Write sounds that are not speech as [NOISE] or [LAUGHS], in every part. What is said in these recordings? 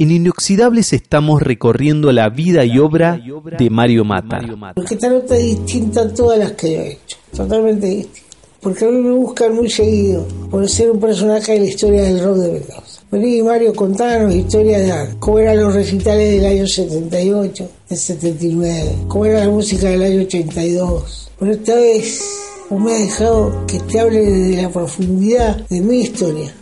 En Inoxidables estamos recorriendo la vida y obra de Mario Mata. Porque esta nota es distinta a todas las que yo he hecho, totalmente distinta. Porque a mí me buscan muy seguido por ser un personaje de la historia del rock de Mendoza. Vení, Mario, contanos historias de cómo eran los recitales del año 78, del 79, cómo era la música del año 82. Pero esta vez me ha dejado que te hable de la profundidad de mi historia.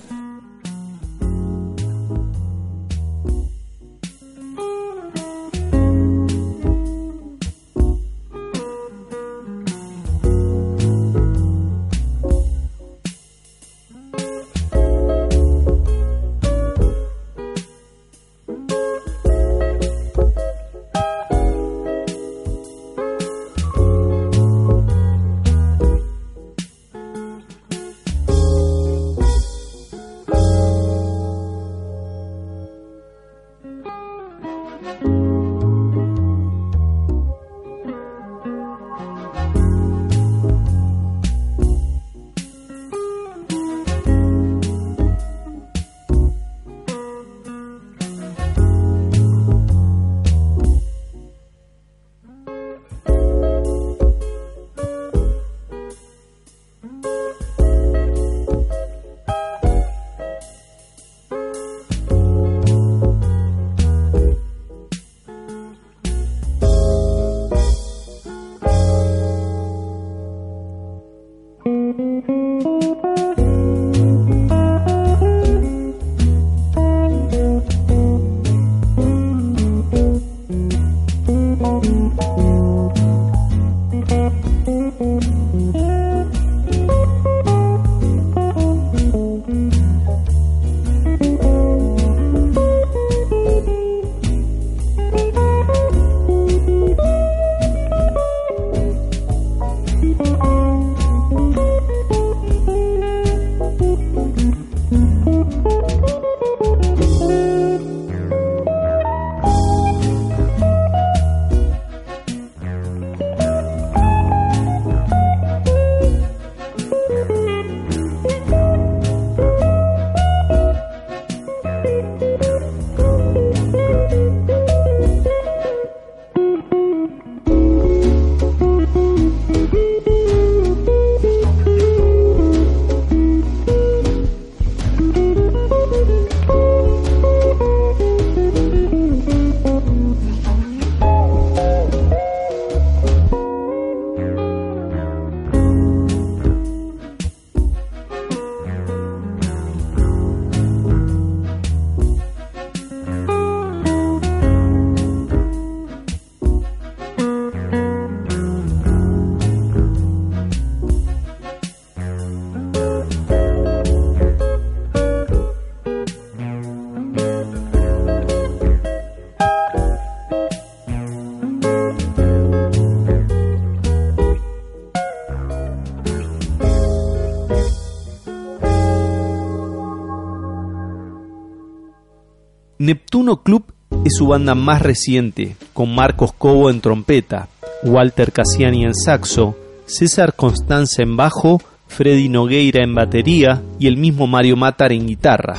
Neptuno Club es su banda más reciente, con Marcos Cobo en trompeta, Walter Cassiani en saxo, César Constanza en bajo, Freddy Nogueira en batería y el mismo Mario Matar en guitarra.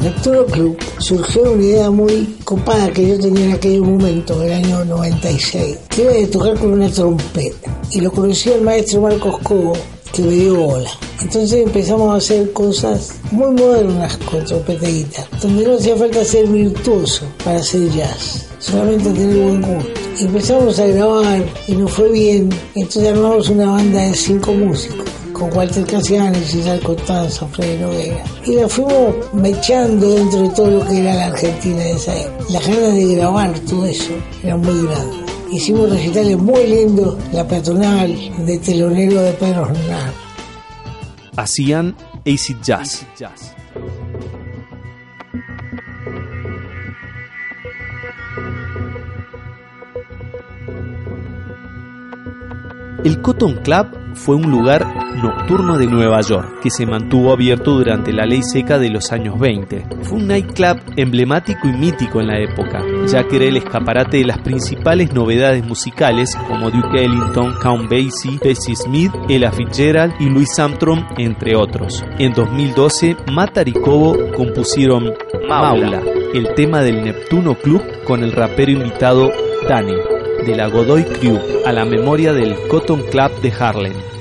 Neptuno Club surgió una idea muy copada que yo tenía en aquel momento, el año 96, que era de tocar con una trompeta. Y lo conocí el maestro Marcos Cobo, que me dio bola. Entonces empezamos a hacer cosas muy modernas con trompeta y guitarra, donde no hacía falta ser virtuoso para hacer jazz, solamente tener buen gusto. Empezamos a grabar y nos fue bien, entonces armamos una banda de cinco músicos con Walter Casiani, César Constanza, Freddy Noguera. Y la fuimos mechando dentro de todo lo que era la Argentina de esa época. Las ganas de grabar todo eso eran muy grandes. Hicimos recitales muy lindos, la patronal de telonero de Pedro Hernán. Hacían Acid Jazz. El Cotton Club fue un lugar nocturno de Nueva York que se mantuvo abierto durante la ley seca de los años 20. Fue un nightclub emblemático y mítico en la época, ya que era el escaparate de las principales novedades musicales como Duke Ellington, Count Basie, Bessie Smith, Ella Fitzgerald y Louis Armstrong, entre otros. En 2012, Matar y Cobo compusieron Maula, el tema del Neptuno Club con el rapero invitado Dani, de la Godoy Crew, a la memoria del Cotton Club de Harlem.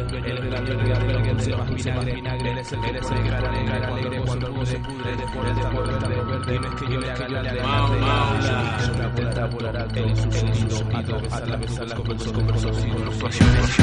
Eres la lluvia de más vinagre Eres el eres el gran alegre cuando el se pudre De por de verde que yo le haga la de la Yo me apunta a volar El insulto a dos a las con los ojos Los pasiones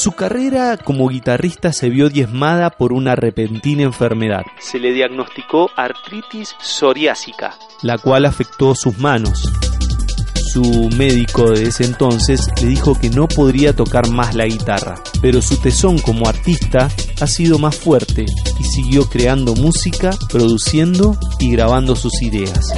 Su carrera como guitarrista se vio diezmada por una repentina enfermedad. Se le diagnosticó artritis psoriásica, la cual afectó sus manos. Su médico de ese entonces le dijo que no podría tocar más la guitarra, pero su tesón como artista ha sido más fuerte y siguió creando música, produciendo y grabando sus ideas.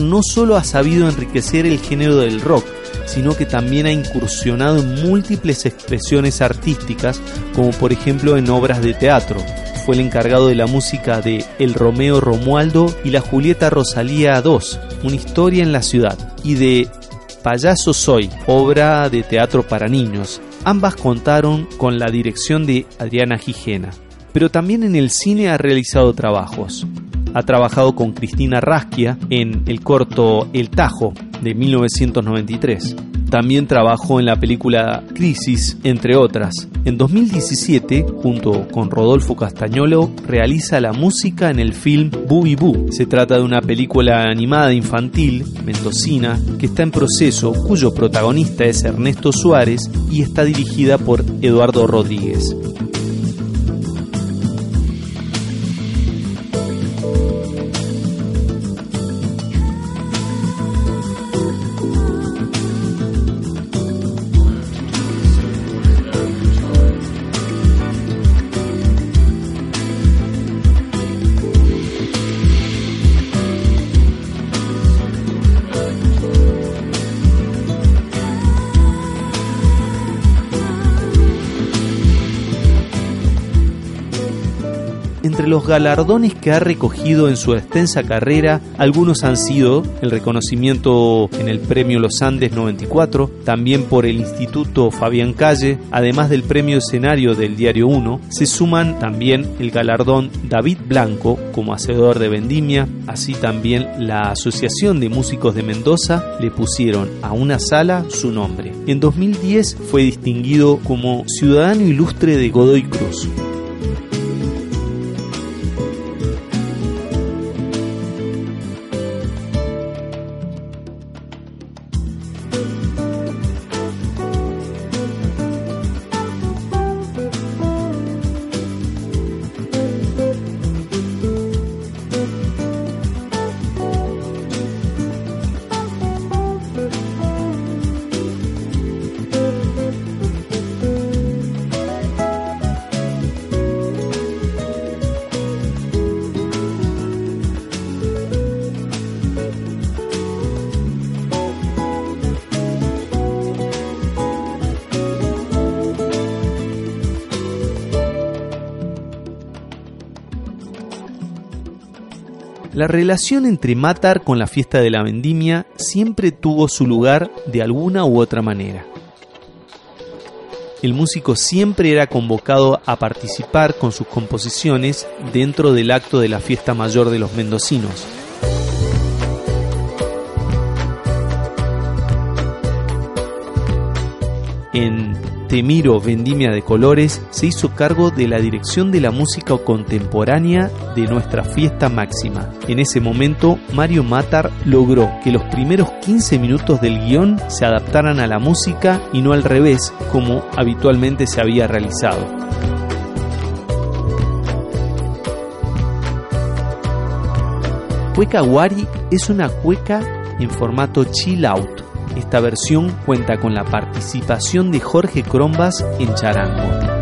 No solo ha sabido enriquecer el género del rock, sino que también ha incursionado en múltiples expresiones artísticas, como por ejemplo en obras de teatro. Fue el encargado de la música de El Romeo Romualdo y la Julieta Rosalía II, una historia en la ciudad, y de Payaso Soy, obra de teatro para niños. Ambas contaron con la dirección de Adriana Gijena. Pero también en el cine ha realizado trabajos. Ha trabajado con Cristina Rasquia en el corto El Tajo de 1993. También trabajó en la película Crisis, entre otras. En 2017, junto con Rodolfo Castañolo, realiza la música en el film Boo Boo. Se trata de una película animada infantil, mendocina, que está en proceso, cuyo protagonista es Ernesto Suárez y está dirigida por Eduardo Rodríguez. Entre los galardones que ha recogido en su extensa carrera, algunos han sido el reconocimiento en el Premio Los Andes 94, también por el Instituto Fabián Calle, además del Premio Escenario del Diario 1, se suman también el galardón David Blanco como hacedor de vendimia, así también la Asociación de Músicos de Mendoza le pusieron a una sala su nombre. En 2010 fue distinguido como Ciudadano Ilustre de Godoy Cruz. La relación entre Matar con la fiesta de la vendimia siempre tuvo su lugar de alguna u otra manera. El músico siempre era convocado a participar con sus composiciones dentro del acto de la fiesta mayor de los mendocinos. En Temiro Vendimia de Colores se hizo cargo de la dirección de la música contemporánea de nuestra fiesta máxima. En ese momento, Mario Matar logró que los primeros 15 minutos del guion se adaptaran a la música y no al revés, como habitualmente se había realizado. Cueca Wari es una cueca en formato chill out esta versión cuenta con la participación de Jorge Crombas en charango.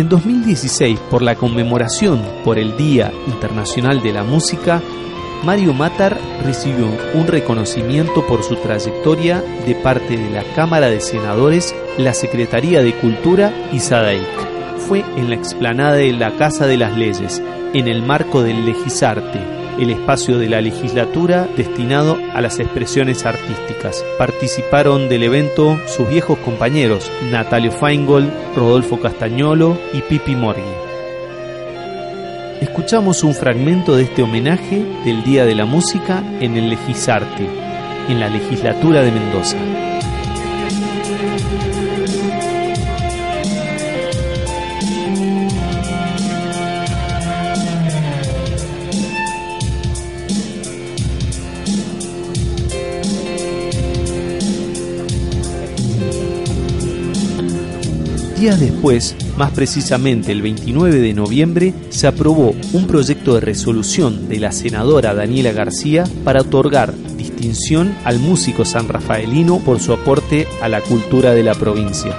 En 2016, por la conmemoración por el Día Internacional de la Música, Mario Matar recibió un reconocimiento por su trayectoria de parte de la Cámara de Senadores, la Secretaría de Cultura y SADAIC. Fue en la explanada de la Casa de las Leyes, en el marco del Legisarte, el espacio de la legislatura destinado a las expresiones artísticas. Participaron del evento sus viejos compañeros Natalio Feingold, Rodolfo Castañolo y Pipi Morghi. Escuchamos un fragmento de este homenaje del Día de la Música en el Legisarte, en la legislatura de Mendoza. Días después, más precisamente el 29 de noviembre, se aprobó un proyecto de resolución de la senadora Daniela García para otorgar distinción al músico sanrafaelino por su aporte a la cultura de la provincia.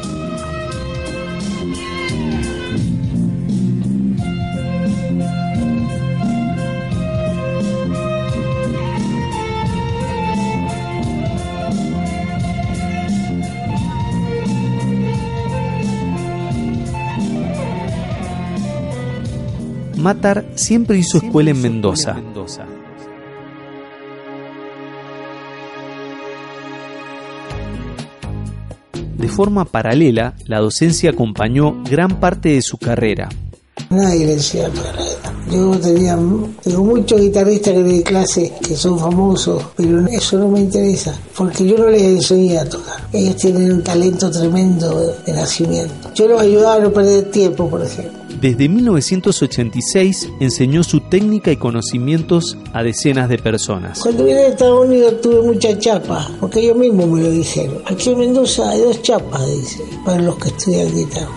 Matar siempre hizo escuela en Mendoza. De forma paralela, la docencia acompañó gran parte de su carrera. Nadie le decía Yo tenía, tengo muchos guitarristas que di clase que son famosos, pero eso no me interesa, porque yo no les enseñé a tocar. Ellos tienen un talento tremendo de nacimiento. Yo los ayudaba a no perder tiempo, por ejemplo. Desde 1986 enseñó su técnica y conocimientos a decenas de personas. Cuando vine a Estados Unidos tuve mucha chapa, porque ellos mismos me lo dijeron. Aquí en Mendoza hay dos chapas, dice, para los que estudian guitarra.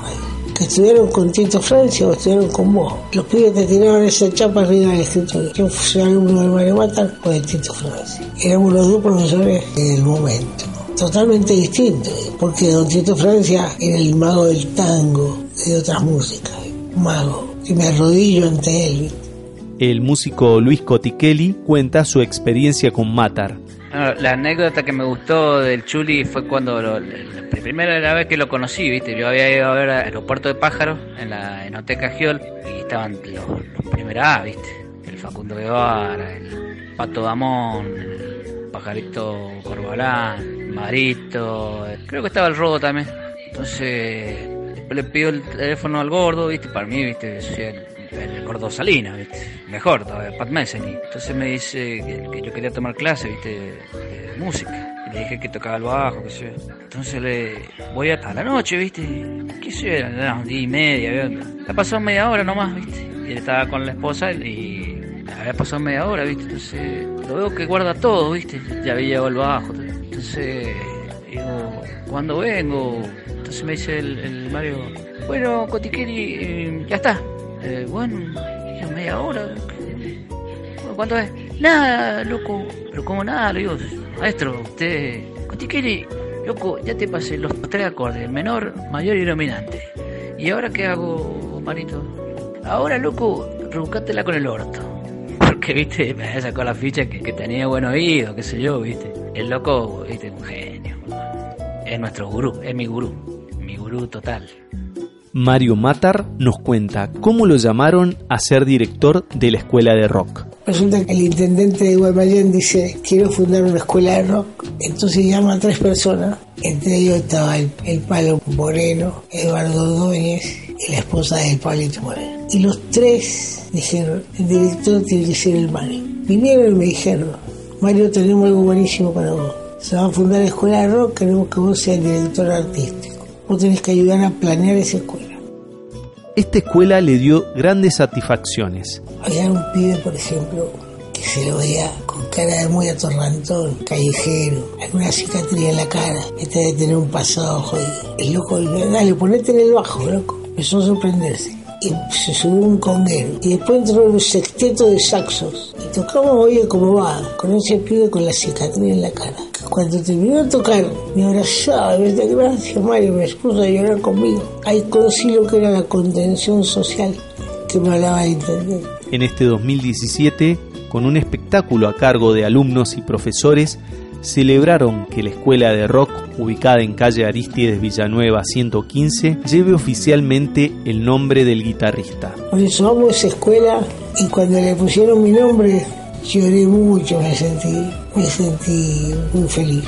Que estudiaron con Tito Francia o estudiaron con vos. Los pibes te tiraron esa chapa arriba del escritorio. Yo fui alumno de Mario Matar o de Tito Francia. Éramos los dos profesores del momento totalmente distintos, porque Don Tito Francia era el mago del tango, de otras músicas mago y me arrodillo ante él. El músico Luis Cotichelli cuenta su experiencia con Matar. la anécdota que me gustó del Chuli fue cuando la primera vez que lo conocí, ¿viste? Yo había ido a ver Aeropuerto de Pájaros en la Enoteca Giol y estaban los, primeros A, ¿viste? El Facundo Guevara, el Pato Damón, el Pajarito Corbalán, Marito, creo que estaba el Robo también. Entonces le pido el teléfono al gordo, ¿viste? Para mí, ¿viste? el, gordo Salina, ¿viste? Mejor, Pat Messeny. Entonces me dice que, yo quería tomar clase, ¿viste? De, música. Y le dije que tocaba el bajo, qué sé Entonces le voy a, a la noche, ¿viste? ¿Qué sé yo? Era un día y media, ¿viste? Ha pasado media hora nomás, ¿viste? Y él estaba con la esposa y había pasado media hora, ¿viste? Entonces lo veo que guarda todo, ¿viste? Ya había llegado el bajo. Entonces digo, ¿cuándo vengo? Entonces me dice el, Mario, bueno, Cotiqueri, eh, ya está. Eh, bueno, media hora. ¿Cuánto es? Nada, loco. Pero como nada, le digo, maestro, usted, Cotiqueri, loco, ya te pasé los tres acordes, menor, mayor y dominante. ¿Y ahora qué hago, Marito? Ahora, loco, rebuscátela con el orto. Porque, viste, me sacó la ficha que, que tenía buen oído, qué sé yo, viste. El loco, viste, un genio. Es nuestro gurú, es mi gurú total. Mario Matar nos cuenta cómo lo llamaron a ser director de la escuela de rock. Resulta que el intendente de Guaymallén dice, quiero fundar una escuela de rock. Entonces llama a tres personas. Entre ellos estaba el, Palo Moreno, Eduardo Dóñez y la esposa del Palito Moreno. Y los tres dijeron, el director tiene que ser el Mario. Vinieron y me dijeron, Mario, tenemos algo buenísimo para vos. Se va a fundar la escuela de rock, queremos que vos seas el director artístico vos tenés que ayudar a planear esa escuela. Esta escuela le dio grandes satisfacciones. Había un pibe, por ejemplo, que se lo veía con cara de muy atorrantón, callejero, alguna cicatriz en la cara, este de tener un pasado jodido. El loco, dale, ponete en el bajo, loco. Empezó a sorprenderse. Y se subió un conguero. Y después entró un sexteto de saxos. Y tocamos, oye, cómo va, con ese pibe con la cicatriz en la cara. Cuando terminó de tocar, me abrazaba, me decía, gracias Mario, me expuso a llorar conmigo. Ahí conocí lo que era la contención social que me hablaba de entender. En este 2017, con un espectáculo a cargo de alumnos y profesores, celebraron que la escuela de rock, ubicada en calle Aristides Villanueva 115, lleve oficialmente el nombre del guitarrista. Amo esa escuela y cuando le pusieron mi nombre lloré mucho, me sentí, me sentí muy feliz.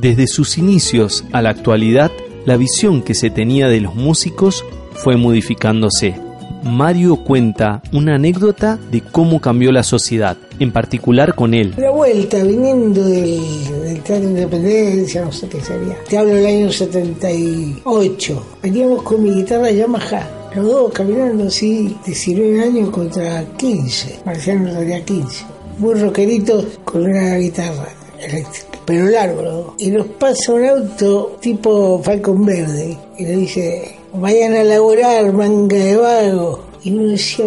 Desde sus inicios a la actualidad, la visión que se tenía de los músicos fue modificándose. Mario cuenta una anécdota de cómo cambió la sociedad, en particular con él. La vuelta, viniendo del, del Teatro de Independencia, no sé qué sería. Te hablo del año 78. Veníamos con mi guitarra Yamaha, los dos caminando así, 19 años contra 15. Marciano tenía 15. Muy rockerito con una guitarra eléctrica, pero largo. Y nos pasa un auto tipo Falcon Verde y le dice, vayan a laburar, manga de vago. Y uno decía,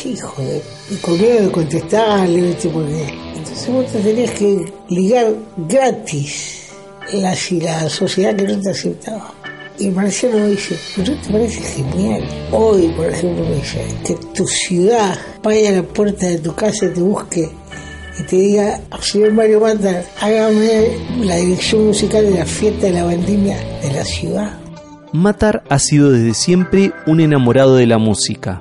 qué hijo de... Y con miedo de contestarle, ¿viste? Porque... Entonces vos te tenías que ligar gratis la, si la sociedad que no te aceptaba. Y Marciano me dice, pero te parece genial. Hoy, por ejemplo, me dice, que tu ciudad vaya a la puerta de tu casa y te busque y te diga, señor Mario Mata, hágame la dirección musical de la fiesta de la vendimia de la ciudad. Matar ha sido desde siempre un enamorado de la música.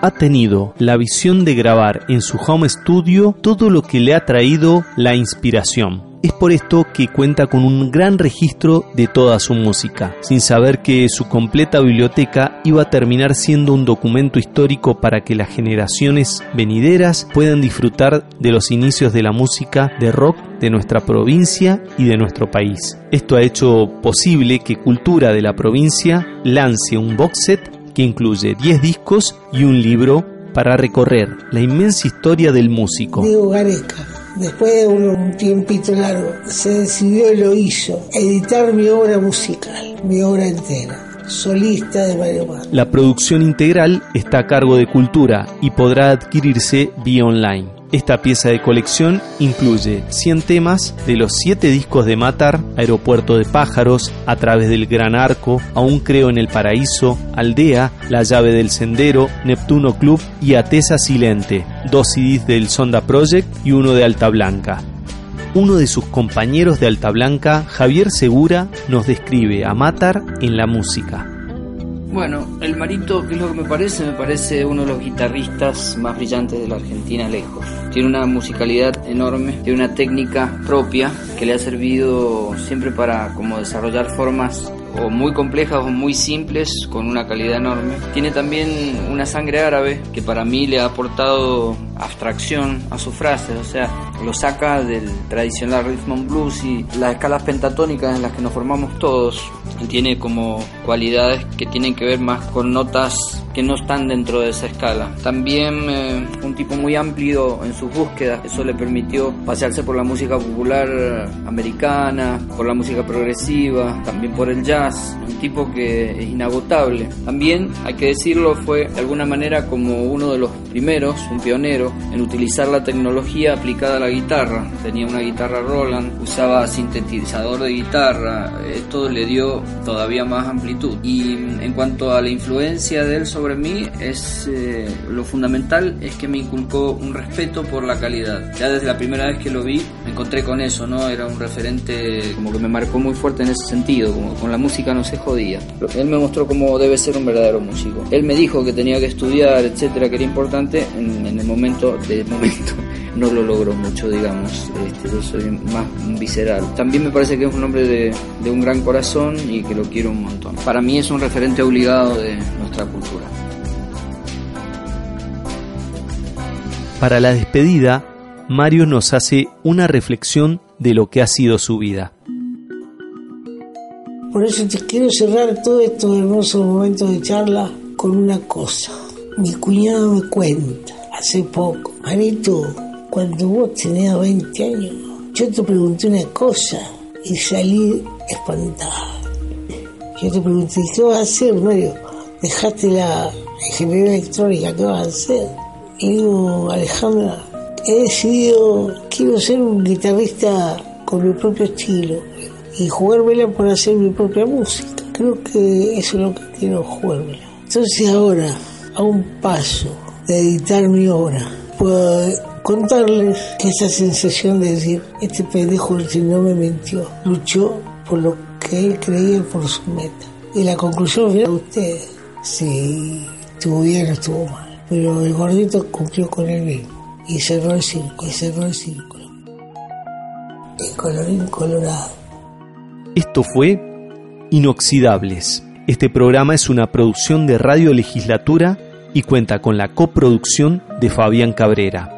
Ha tenido la visión de grabar en su home studio todo lo que le ha traído la inspiración. Es por esto que cuenta con un gran registro de toda su música, sin saber que su completa biblioteca iba a terminar siendo un documento histórico para que las generaciones venideras puedan disfrutar de los inicios de la música de rock de nuestra provincia y de nuestro país. Esto ha hecho posible que Cultura de la provincia lance un box set que incluye 10 discos y un libro para recorrer la inmensa historia del músico. Diego Gareca, después de un tiempito largo, se decidió y lo hizo, editar mi obra musical, mi obra entera solista de Mario Mata. La producción integral está a cargo de Cultura y podrá adquirirse vía online. Esta pieza de colección incluye 100 temas de los 7 discos de Matar, Aeropuerto de Pájaros, A través del Gran Arco, Aún creo en el Paraíso, Aldea, La llave del Sendero, Neptuno Club y Atesa Silente, dos CDs del Sonda Project y uno de Alta Blanca. Uno de sus compañeros de Alta Blanca, Javier Segura, nos describe a Matar en la música. Bueno, el Marito, ¿qué es lo que me parece? Me parece uno de los guitarristas más brillantes de la Argentina lejos. Tiene una musicalidad enorme, tiene una técnica propia que le ha servido siempre para como desarrollar formas o muy complejas o muy simples con una calidad enorme. Tiene también una sangre árabe que para mí le ha aportado abstracción a sus frases, o sea, lo saca del tradicional rhythm and blues y las escalas pentatónicas en las que nos formamos todos. Tiene como cualidades que tienen que ver más con notas que no están dentro de esa escala. También eh, un tipo muy amplio en sus búsquedas, eso le permitió pasearse por la música popular americana, por la música progresiva, también por el jazz, un tipo que es inagotable. También, hay que decirlo, fue de alguna manera como uno de los primeros, un pionero, en utilizar la tecnología aplicada a la guitarra. Tenía una guitarra Roland, usaba sintetizador de guitarra, esto le dio todavía más amplitud. Y en cuanto a la influencia de él sobre mí, es eh, lo fundamental es que me inculcó un respeto por la calidad. Ya desde la primera vez que lo vi, me encontré con eso, ¿no? Era un referente como que me marcó muy fuerte en ese sentido, como con la música no se jodía. Él me mostró cómo debe ser un verdadero músico. Él me dijo que tenía que estudiar, etcétera, que era importante en el momento de momento [LAUGHS] no lo logró mucho, digamos. Este, yo soy más visceral. También me parece que es un hombre de, de un gran corazón y que lo quiero un montón. Para mí es un referente obligado de nuestra cultura. Para la despedida, Mario nos hace una reflexión de lo que ha sido su vida. Por eso te quiero cerrar todo estos hermosos momentos de charla con una cosa. Mi cuñado me cuenta hace poco, Marito, cuando vos tenías 20 años, yo te pregunté una cosa y salí espantada. Yo te pregunté, ¿qué vas a hacer, Mario? Dejaste la ingeniería electrónica, ¿qué vas a hacer? Y digo, Alejandra, he decidido, quiero ser un guitarrista con mi propio estilo y jugármela por hacer mi propia música. Creo que eso es lo que quiero jugármela. Entonces ahora, a un paso de editar mi obra, puedo contarles esa sensación de decir, este pendejo si no me mintió, luchó por lo que él creía por su meta. Y la conclusión final, ustedes, si estuvo bien o estuvo mal. Pero el gordito cumplió con el bien y cerró el círculo, y cerró el círculo. El colorín colorado. Esto fue Inoxidables. Este programa es una producción de Radio Legislatura y cuenta con la coproducción de Fabián Cabrera.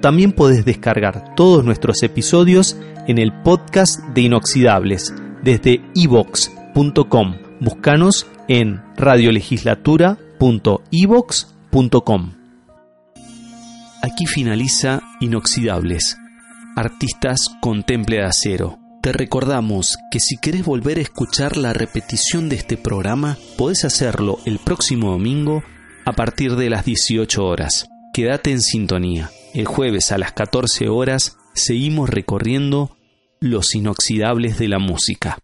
También podés descargar todos nuestros episodios en el podcast de Inoxidables desde ivox.com. Búscanos en radiolegislatura.ivox.com. Aquí finaliza Inoxidables. Artistas con temple de acero. Te recordamos que si querés volver a escuchar la repetición de este programa, podés hacerlo el próximo domingo a partir de las 18 horas. Quédate en sintonía. El jueves a las 14 horas seguimos recorriendo los inoxidables de la música.